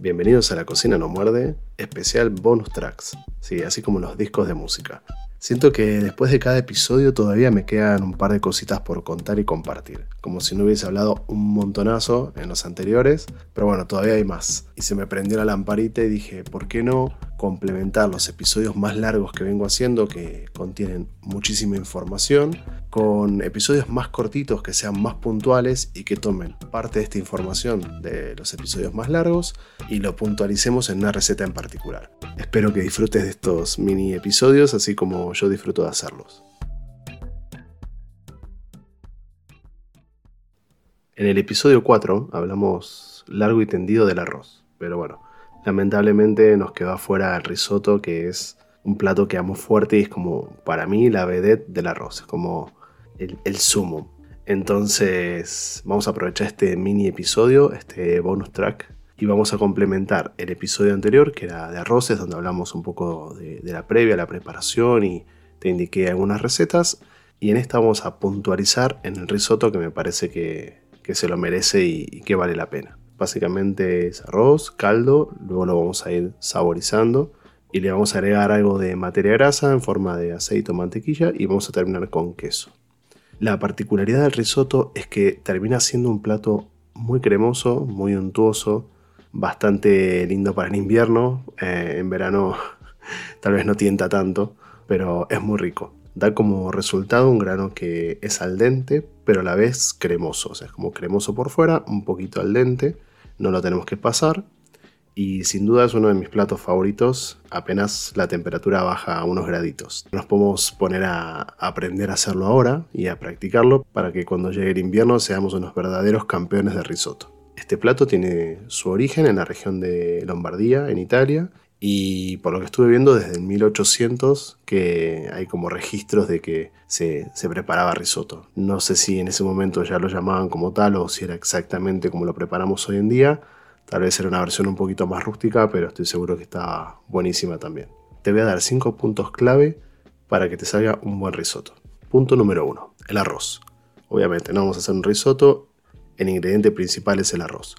Bienvenidos a La Cocina No Muerde, especial bonus tracks, sí, así como los discos de música. Siento que después de cada episodio todavía me quedan un par de cositas por contar y compartir, como si no hubiese hablado un montonazo en los anteriores, pero bueno, todavía hay más. Y se me prendió la lamparita y dije, ¿por qué no complementar los episodios más largos que vengo haciendo, que contienen muchísima información, con episodios más cortitos que sean más puntuales y que tomen parte de esta información de los episodios más largos y lo puntualicemos en una receta en particular. Espero que disfrutes de estos mini episodios así como yo disfruto de hacerlos. En el episodio 4 hablamos largo y tendido del arroz, pero bueno, lamentablemente nos quedó afuera el risotto que es un plato que amo fuerte y es como para mí la vedette del arroz, es como el, el sumo. Entonces vamos a aprovechar este mini episodio, este bonus track, y vamos a complementar el episodio anterior, que era de arroces, donde hablamos un poco de, la previa, la preparación y te indiqué algunas recetas. Y en esta vamos a puntualizar en el risotto que me parece que, se lo merece y, y, que vale la pena. Básicamente es arroz, caldo, luego lo vamos a ir saborizando y le vamos a agregar algo de materia grasa en forma de aceite o mantequilla y vamos a terminar con queso. La particularidad del risotto es que termina siendo un plato muy cremoso, muy untuoso, bastante lindo para el invierno. Eh, en verano tal vez no tienta tanto, pero es muy rico. Da como resultado un grano que es al dente, pero a la vez cremoso. O sea, es como cremoso por fuera, un poquito al dente. No lo tenemos que pasar y sin duda es uno de mis platos favoritos apenas la temperatura baja unos graditos. Nos podemos poner a aprender a hacerlo ahora y a practicarlo para que cuando llegue el invierno seamos unos verdaderos campeones de risotto. Este plato tiene su origen en la región de Lombardía, en Italia, y por lo que estuve viendo desde el 1800 que hay como registros de que se, preparaba risotto. No sé si en ese momento ya lo llamaban como tal o si era exactamente como lo preparamos hoy en día, Tal vez era una versión un poquito más rústica, pero estoy seguro que está buenísima también. Te voy a dar 5 puntos clave para que te salga un buen risotto. Punto número 1, el arroz. Obviamente no vamos a hacer un risotto, el ingrediente principal es el arroz.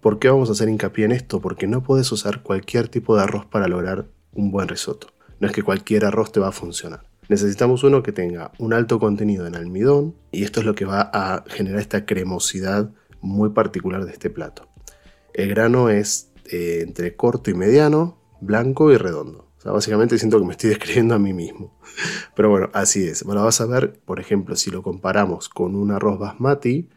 ¿Por qué vamos a hacer hincapié en esto? Porque no puedes usar cualquier tipo de arroz para lograr un buen risotto. No es que cualquier arroz te va a funcionar. Necesitamos uno que tenga un alto contenido en almidón y esto es lo que va a generar esta cremosidad muy particular de este plato. El grano es eh, entre corto y mediano, blanco y redondo. O sea, básicamente siento que me estoy describiendo a mí mismo. Pero bueno, así es. Bueno, vas a ver, por ejemplo, si lo comparamos con un arroz basmati,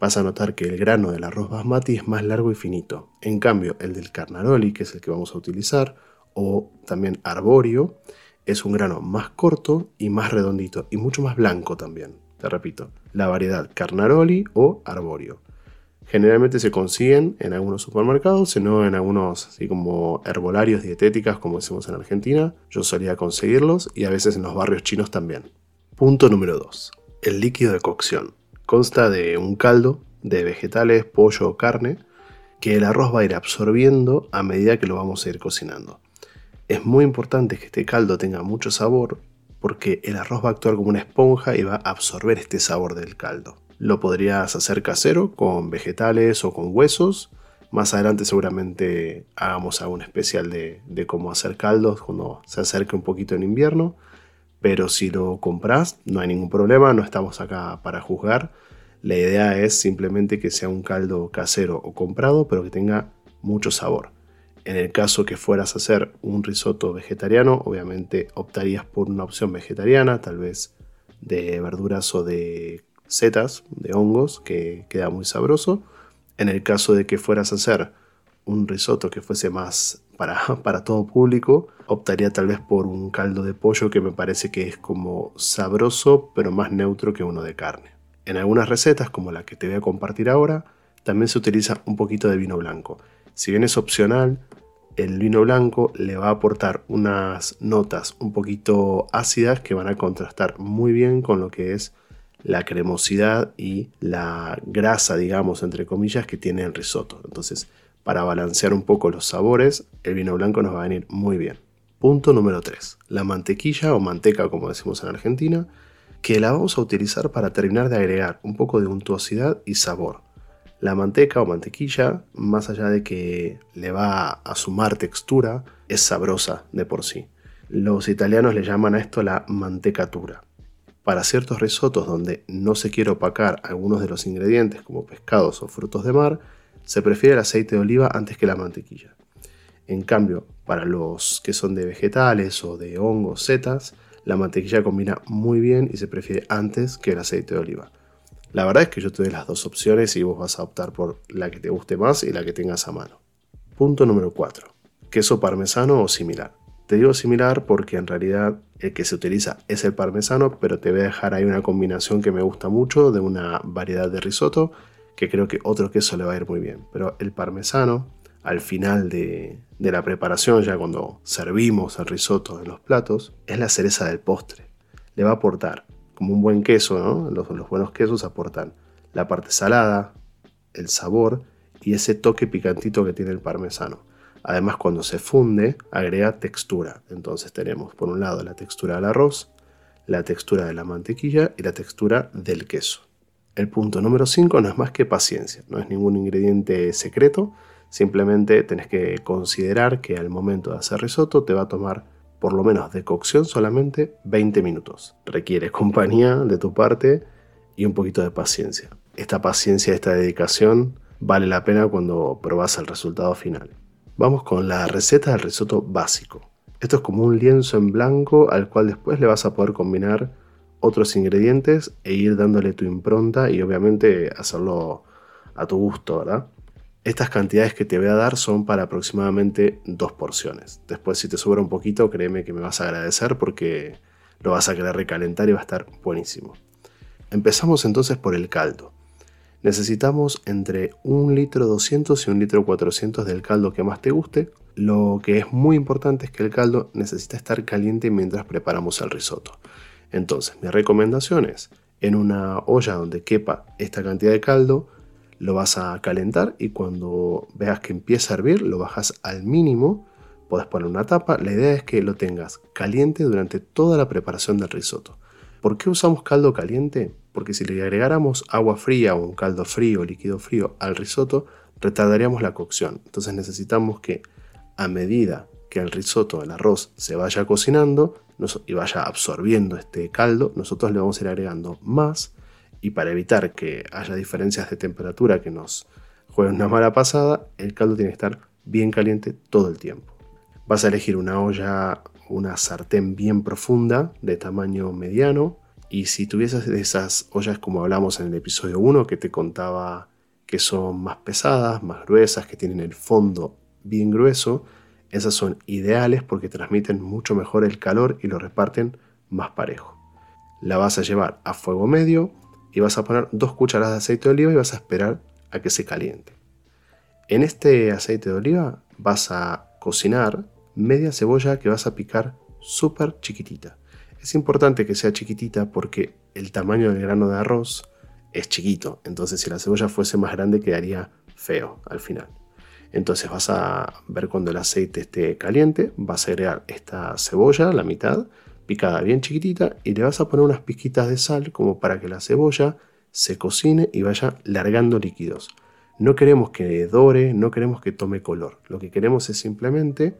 vas a notar que el grano del arroz basmati es más largo y finito. En cambio, el del carnaroli, que es el que vamos a utilizar, o también arborio, es un grano más corto y más redondito y mucho más blanco también. Te repito, la variedad carnaroli o arborio. Generalmente se consiguen en algunos supermercados, sino en algunos así como herbolarios dietéticas, como decimos en Argentina. Yo solía conseguirlos y a veces en los barrios chinos también. Punto número 2. El líquido de cocción. Consta de un caldo de vegetales, pollo o carne que el arroz va a ir absorbiendo a medida que lo vamos a ir cocinando. Es muy importante que este caldo tenga mucho sabor porque el arroz va a actuar como una esponja y va a absorber este sabor del caldo. Lo podrías hacer casero con vegetales o con huesos. Más adelante seguramente hagamos algún especial de, cómo hacer caldos cuando se acerque un poquito en invierno. Pero si lo compras, no hay ningún problema, no estamos acá para juzgar. La idea es simplemente que sea un caldo casero o comprado, pero que tenga mucho sabor. En el caso que fueras a hacer un risotto vegetariano, obviamente optarías por una opción vegetariana, tal vez de verduras o de setas de hongos que queda muy sabroso. En el caso de que fueras a hacer un risotto que fuese más para, para todo público, optaría tal vez por un caldo de pollo que me parece que es como sabroso pero más neutro que uno de carne. En algunas recetas, como la que te voy a compartir ahora, también se utiliza un poquito de vino blanco. Si bien es opcional, el vino blanco le va a aportar unas notas un poquito ácidas que van a contrastar muy bien con lo que es la cremosidad y la grasa, digamos, entre comillas, que tiene el risotto. Entonces, para balancear un poco los sabores, el vino blanco nos va a venir muy bien. Punto número 3. La mantequilla o manteca, como decimos en Argentina, que la vamos a utilizar para terminar de agregar un poco de untuosidad y sabor. La manteca o mantequilla, más allá de que le va a sumar textura, es sabrosa de por sí. Los italianos le llaman a esto la mantecatura. Para ciertos risotos donde no se quiere opacar algunos de los ingredientes como pescados o frutos de mar, se prefiere el aceite de oliva antes que la mantequilla. En cambio, para los que son de vegetales o de hongos, setas, la mantequilla combina muy bien y se prefiere antes que el aceite de oliva. La verdad es que yo te doy las dos opciones y vos vas a optar por la que te guste más y la que tengas a mano. Punto número 4. Queso parmesano o similar. Te digo similar porque en realidad el que se utiliza es el parmesano, pero te voy a dejar ahí una combinación que me gusta mucho de una variedad de risotto que creo que otro queso le va a ir muy bien. Pero el parmesano, al final de, la preparación, ya cuando servimos el risotto en los platos, es la cereza del postre. Le va a aportar como un buen queso. Los, buenos quesos aportan la parte salada, el sabor y ese toque picantito que tiene el parmesano. Además, cuando se funde, agrega textura. Entonces tenemos por un lado la textura del arroz, la textura de la mantequilla y la textura del queso. El punto número 5 no es más que paciencia, no es ningún ingrediente secreto, simplemente tenés que considerar que al momento de hacer risotto te va a tomar por lo menos de cocción solamente 20 minutos. Requiere compañía de tu parte y un poquito de paciencia. Esta paciencia, esta dedicación vale la pena cuando probas el resultado final. Vamos con la receta del risotto básico. Esto es como un lienzo en blanco al cual después le vas a poder combinar otros ingredientes e ir dándole tu impronta y obviamente hacerlo a tu gusto, ¿verdad? Estas cantidades que te voy a dar son para aproximadamente dos porciones. Después si te sobra un poquito, créeme que me vas a agradecer porque lo vas a querer recalentar y va a estar buenísimo. Empezamos entonces por el caldo. Necesitamos entre un litro 200 y un litro 400 del caldo que más te guste. Lo que es muy importante es que el caldo necesita estar caliente mientras preparamos el risotto. Entonces, mi recomendación es en una olla donde quepa esta cantidad de caldo, lo vas a calentar y cuando veas que empieza a hervir lo bajas al mínimo, puedes poner una tapa, la idea es que lo tengas caliente durante toda la preparación del risotto. ¿Por qué usamos caldo caliente? Porque si le agregáramos agua fría o un caldo frío, líquido frío al risotto, retardaríamos la cocción. Entonces necesitamos que a medida que el risotto, el arroz, se vaya cocinando y vaya absorbiendo este caldo, nosotros le vamos a ir agregando más y para evitar que haya diferencias de temperatura que nos jueguen una mala pasada, el caldo tiene que estar bien caliente todo el tiempo. Vas a elegir una olla, una sartén bien profunda de tamaño mediano y si tuvieses esas ollas como hablamos en el episodio 1 que te contaba que son más pesadas, más gruesas, que tienen el fondo bien grueso, esas son ideales porque transmiten mucho mejor el calor y lo reparten más parejo. La vas a llevar a fuego medio y vas a poner dos cucharadas de aceite de oliva y vas a esperar a que se caliente. En este aceite de oliva vas a cocinar media cebolla que vas a picar súper chiquitita. Es importante que sea chiquitita porque el tamaño del grano de arroz es chiquito, entonces si la cebolla fuese más grande quedaría feo al final. Entonces vas a ver cuando el aceite esté caliente, vas a agregar esta cebolla, la mitad, picada bien chiquitita y le vas a poner unas pizquitas de sal como para que la cebolla se cocine y vaya largando líquidos. No queremos que dore, no queremos que tome color. Lo que queremos es simplemente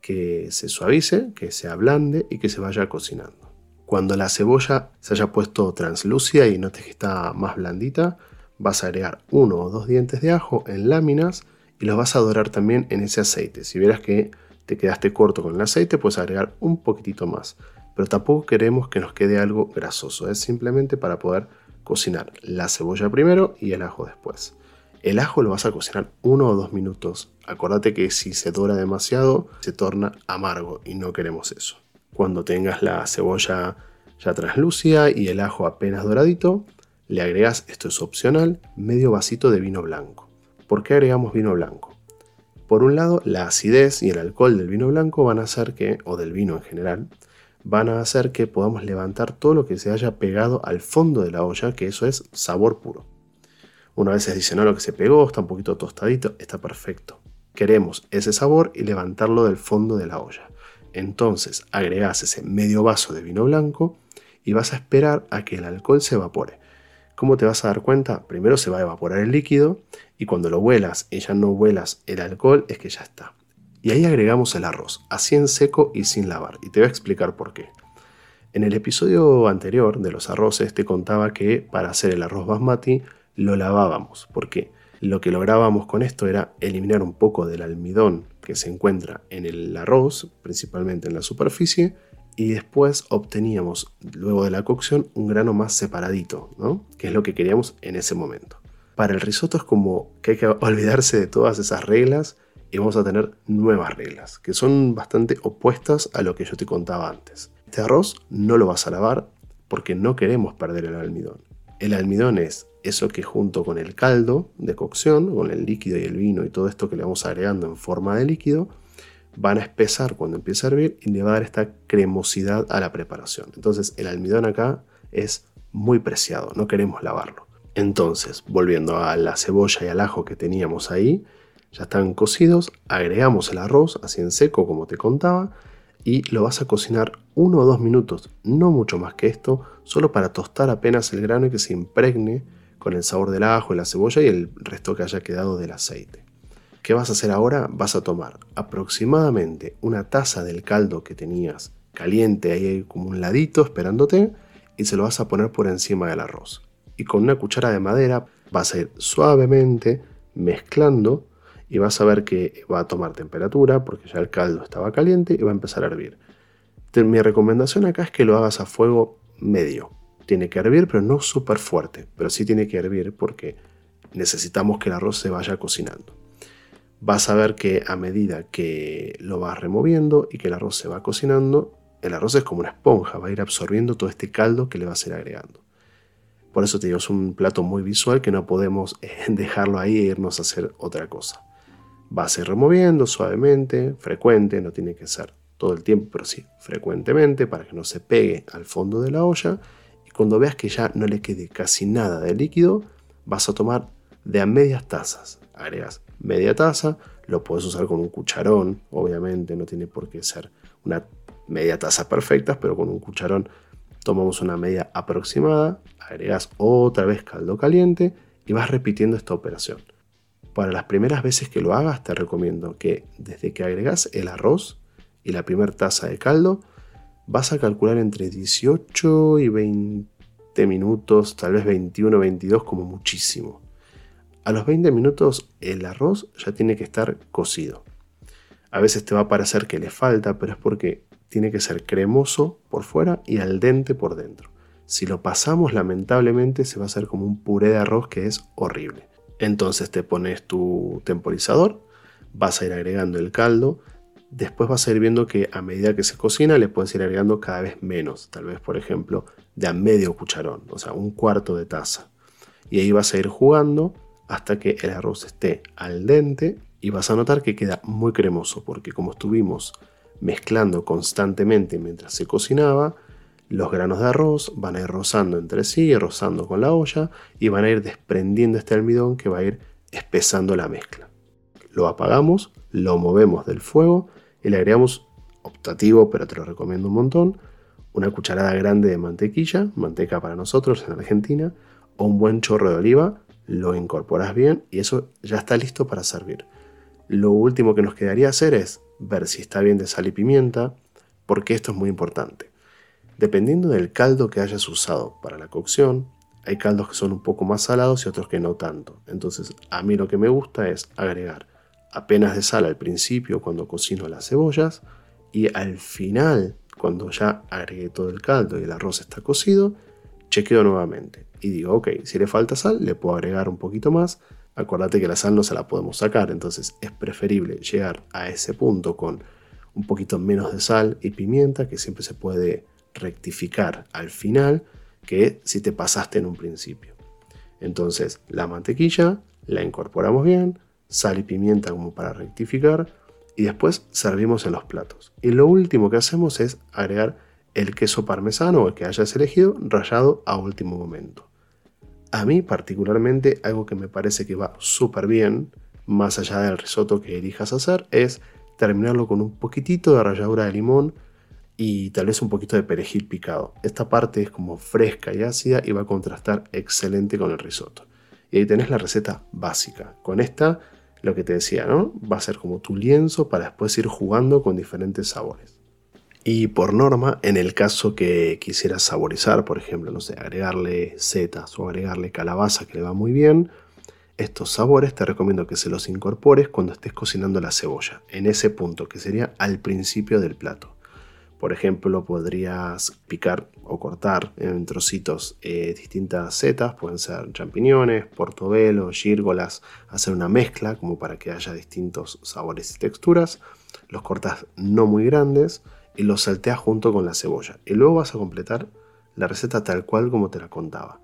que se suavice, que se ablande y que se vaya cocinando. Cuando la cebolla se haya puesto translúcida y notes que está más blandita, vas a agregar uno o dos dientes de ajo en láminas y los vas a dorar también en ese aceite. Si vieras que te quedaste corto con el aceite, puedes agregar un poquitito más pero tampoco queremos que nos quede algo grasoso, es simplemente para poder cocinar la cebolla primero y el ajo después. El ajo lo vas a cocinar uno o dos minutos. Acordate que si se dora demasiado se torna amargo y no queremos eso. Cuando tengas la cebolla ya translúcida y el ajo apenas doradito, le agregas, esto es opcional, medio vasito de vino blanco. ¿Por qué agregamos vino blanco? Por un lado, la acidez y el alcohol del vino blanco van a hacer que, o del vino en general, van a hacer que podamos levantar todo lo que se haya pegado al fondo de la olla, que eso es sabor puro. Una vez se dice, no, lo que se pegó está un poquito tostadito, está perfecto. Queremos ese sabor y levantarlo del fondo de la olla. Entonces agregas ese medio vaso de vino blanco y vas a esperar a que el alcohol se evapore. ¿Cómo te vas a dar cuenta? Primero se va a evaporar el líquido y cuando lo vuelas y ya no vuelas el alcohol es que ya está. Y ahí agregamos el arroz, así en seco y sin lavar. Y te voy a explicar por qué. En el episodio anterior de los arroces te contaba que para hacer el arroz basmati lo lavábamos. ¿Por qué? Lo que lográbamos con esto era eliminar un poco del almidón que se encuentra en el arroz, principalmente en la superficie, y después obteníamos, luego de la cocción, un grano más separadito, ¿no? que es lo que queríamos en ese momento. Para el risotto es como que hay que olvidarse de todas esas reglas y vamos a tener nuevas reglas, que son bastante opuestas a lo que yo te contaba antes. Este arroz no lo vas a lavar porque no queremos perder el almidón. El almidón es eso que junto con el caldo de cocción, con el líquido y el vino y todo esto que le vamos agregando en forma de líquido, van a espesar cuando empiece a hervir y le va a dar esta cremosidad a la preparación. Entonces el almidón acá es muy preciado, no queremos lavarlo. Entonces, volviendo a la cebolla y al ajo que teníamos ahí, ya están cocidos, agregamos el arroz así en seco como te contaba y lo vas a cocinar uno o dos minutos, no mucho más que esto, solo para tostar apenas el grano y que se impregne con el sabor del ajo y la cebolla y el resto que haya quedado del aceite. ¿Qué vas a hacer ahora? Vas a tomar aproximadamente una taza del caldo que tenías caliente ahí como un ladito esperándote y se lo vas a poner por encima del arroz. Y con una cuchara de madera vas a ir suavemente mezclando y vas a ver que va a tomar temperatura porque ya el caldo estaba caliente y va a empezar a hervir. Mi recomendación acá es que lo hagas a fuego medio. Tiene que hervir, pero no súper fuerte, pero sí tiene que hervir porque necesitamos que el arroz se vaya cocinando vas a ver que a medida que lo vas removiendo y que el arroz se va cocinando, el arroz es como una esponja, va a ir absorbiendo todo este caldo que le vas a ir agregando. Por eso te digo, es un plato muy visual que no podemos eh, dejarlo ahí e irnos a hacer otra cosa. Vas a ir removiendo suavemente, frecuente, no tiene que ser todo el tiempo, pero sí frecuentemente para que no se pegue al fondo de la olla. Y cuando veas que ya no le quede casi nada de líquido, vas a tomar de a medias tazas. Agregas media taza, lo puedes usar con un cucharón, obviamente no tiene por qué ser una media taza perfecta, pero con un cucharón tomamos una media aproximada, agregas otra vez caldo caliente y vas repitiendo esta operación. Para las primeras veces que lo hagas te recomiendo que desde que agregas el arroz y la primera taza de caldo, vas a calcular entre 18 y 20 minutos, tal vez 21 o 22 como muchísimo. A los 20 minutos el arroz ya tiene que estar cocido. A veces te va a parecer que le falta, pero es porque tiene que ser cremoso por fuera y al dente por dentro. Si lo pasamos, lamentablemente se va a hacer como un puré de arroz que es horrible. Entonces te pones tu temporizador, vas a ir agregando el caldo, después vas a ir viendo que a medida que se cocina le puedes ir agregando cada vez menos, tal vez por ejemplo de a medio cucharón, o sea, un cuarto de taza. Y ahí vas a ir jugando hasta que el arroz esté al dente y vas a notar que queda muy cremoso porque como estuvimos mezclando constantemente mientras se cocinaba, los granos de arroz van a ir rozando entre sí, rozando con la olla y van a ir desprendiendo este almidón que va a ir espesando la mezcla. Lo apagamos, lo movemos del fuego y le agregamos, optativo, pero te lo recomiendo un montón, una cucharada grande de mantequilla, manteca para nosotros en Argentina, o un buen chorro de oliva lo incorporas bien y eso ya está listo para servir. Lo último que nos quedaría hacer es ver si está bien de sal y pimienta, porque esto es muy importante. Dependiendo del caldo que hayas usado para la cocción, hay caldos que son un poco más salados y otros que no tanto. Entonces, a mí lo que me gusta es agregar apenas de sal al principio cuando cocino las cebollas y al final, cuando ya agregué todo el caldo y el arroz está cocido, chequeo nuevamente y digo, ok, si le falta sal, le puedo agregar un poquito más. Acuérdate que la sal no se la podemos sacar, entonces es preferible llegar a ese punto con un poquito menos de sal y pimienta, que siempre se puede rectificar al final, que si te pasaste en un principio. Entonces, la mantequilla la incorporamos bien, sal y pimienta como para rectificar, y después servimos en los platos. Y lo último que hacemos es agregar el queso parmesano o el que hayas elegido rallado a último momento. A mí particularmente algo que me parece que va súper bien, más allá del risotto que elijas hacer, es terminarlo con un poquitito de ralladura de limón y tal vez un poquito de perejil picado. Esta parte es como fresca y ácida y va a contrastar excelente con el risotto. Y ahí tenés la receta básica. Con esta, lo que te decía, ¿no? Va a ser como tu lienzo para después ir jugando con diferentes sabores. Y por norma, en el caso que quisieras saborizar, por ejemplo, no sé, agregarle setas o agregarle calabaza que le va muy bien, estos sabores te recomiendo que se los incorpores cuando estés cocinando la cebolla, en ese punto que sería al principio del plato. Por ejemplo, podrías picar o cortar en trocitos eh, distintas setas, pueden ser champiñones, portobelo, gírgolas, hacer una mezcla como para que haya distintos sabores y texturas. Los cortas no muy grandes y los salteas junto con la cebolla. Y luego vas a completar la receta tal cual como te la contaba.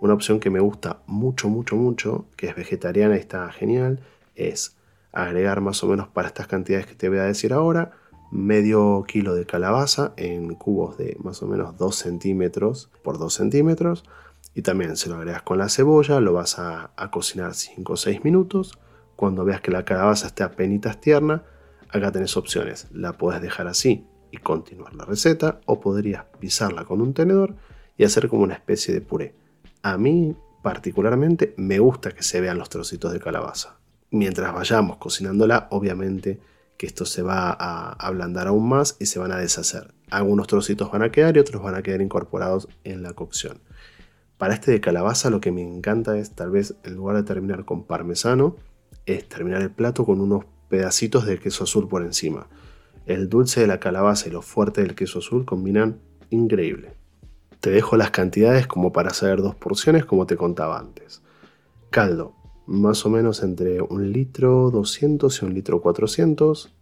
Una opción que me gusta mucho, mucho, mucho, que es vegetariana y está genial, es agregar más o menos para estas cantidades que te voy a decir ahora, medio kilo de calabaza en cubos de más o menos 2 centímetros por 2 centímetros. Y también se lo agregas con la cebolla, lo vas a, cocinar 5 o 6 minutos. Cuando veas que la calabaza esté apenas tierna, acá tenés opciones. La puedes dejar así y continuar la receta, o podrías pisarla con un tenedor y hacer como una especie de puré. A mí particularmente me gusta que se vean los trocitos de calabaza. Mientras vayamos cocinándola, obviamente que esto se va a ablandar aún más y se van a deshacer. Algunos trocitos van a quedar y otros van a quedar incorporados en la cocción. Para este de calabaza lo que me encanta es tal vez en lugar de terminar con parmesano, es terminar el plato con unos pedacitos de queso azul por encima. El dulce de la calabaza y lo fuerte del queso azul combinan increíble. Te dejo las cantidades como para hacer dos porciones como te contaba antes. Caldo, más o menos entre un litro 200 y un litro 400.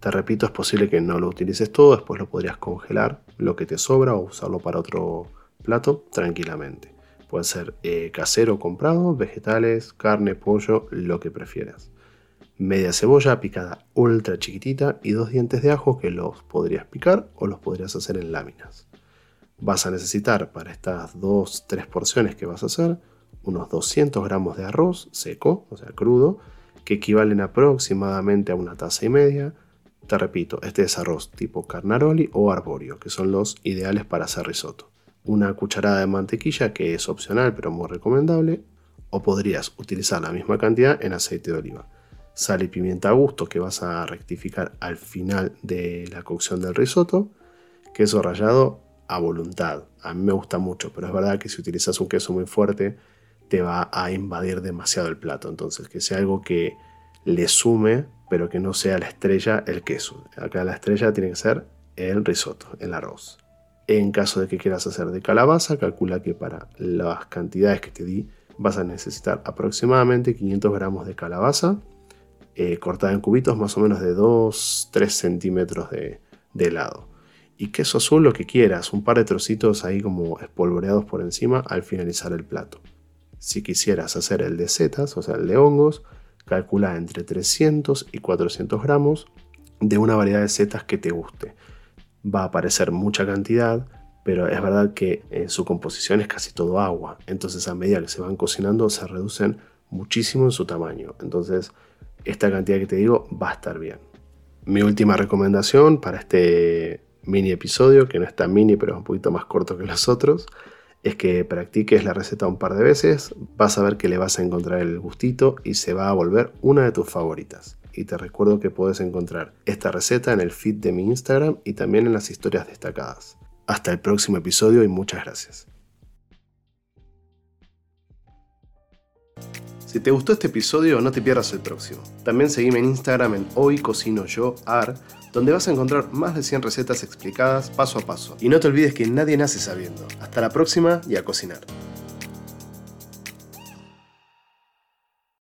Te repito, es posible que no lo utilices todo, después lo podrías congelar lo que te sobra o usarlo para otro plato tranquilamente. Puede ser eh, casero comprado, vegetales, carne, pollo, lo que prefieras. Media cebolla picada ultra chiquitita y dos dientes de ajo que los podrías picar o los podrías hacer en láminas vas a necesitar para estas dos, tres porciones que vas a hacer unos 200 gramos de arroz seco, o sea, crudo, que equivalen aproximadamente a una taza y media. Te repito, este es arroz tipo carnaroli o arborio, que son los ideales para hacer risotto. Una cucharada de mantequilla, que es opcional pero muy recomendable, o podrías utilizar la misma cantidad en aceite de oliva. Sal y pimienta a gusto que vas a rectificar al final de la cocción del risotto. Queso rallado a voluntad. A mí me gusta mucho, pero es verdad que si utilizas un queso muy fuerte te va a invadir demasiado el plato. Entonces, que sea algo que le sume, pero que no sea la estrella el queso. Acá la estrella tiene que ser el risotto, el arroz. En caso de que quieras hacer de calabaza, calcula que para las cantidades que te di vas a necesitar aproximadamente 500 gramos de calabaza eh, cortada en cubitos más o menos de 2-3 centímetros de, de lado y queso azul lo que quieras, un par de trocitos ahí como espolvoreados por encima al finalizar el plato. Si quisieras hacer el de setas, o sea el de hongos, calcula entre 300 y 400 gramos de una variedad de setas que te guste. Va a aparecer mucha cantidad, pero es verdad que en su composición es casi todo agua, entonces a medida que se van cocinando se reducen muchísimo en su tamaño, entonces esta cantidad que te digo va a estar bien. Mi última recomendación para este mini episodio, que no es tan mini, pero es un poquito más corto que los otros, es que practiques la receta un par de veces, vas a ver que le vas a encontrar el gustito y se va a volver una de tus favoritas. Y te recuerdo que puedes encontrar esta receta en el feed de mi Instagram y también en las historias destacadas. Hasta el próximo episodio y muchas gracias. Si te gustó este episodio, no te pierdas el próximo. También seguime en Instagram en Hoy Cocino Yo Ar, donde vas a encontrar más de 100 recetas explicadas paso a paso. Y no te olvides que nadie nace sabiendo. Hasta la próxima y a cocinar.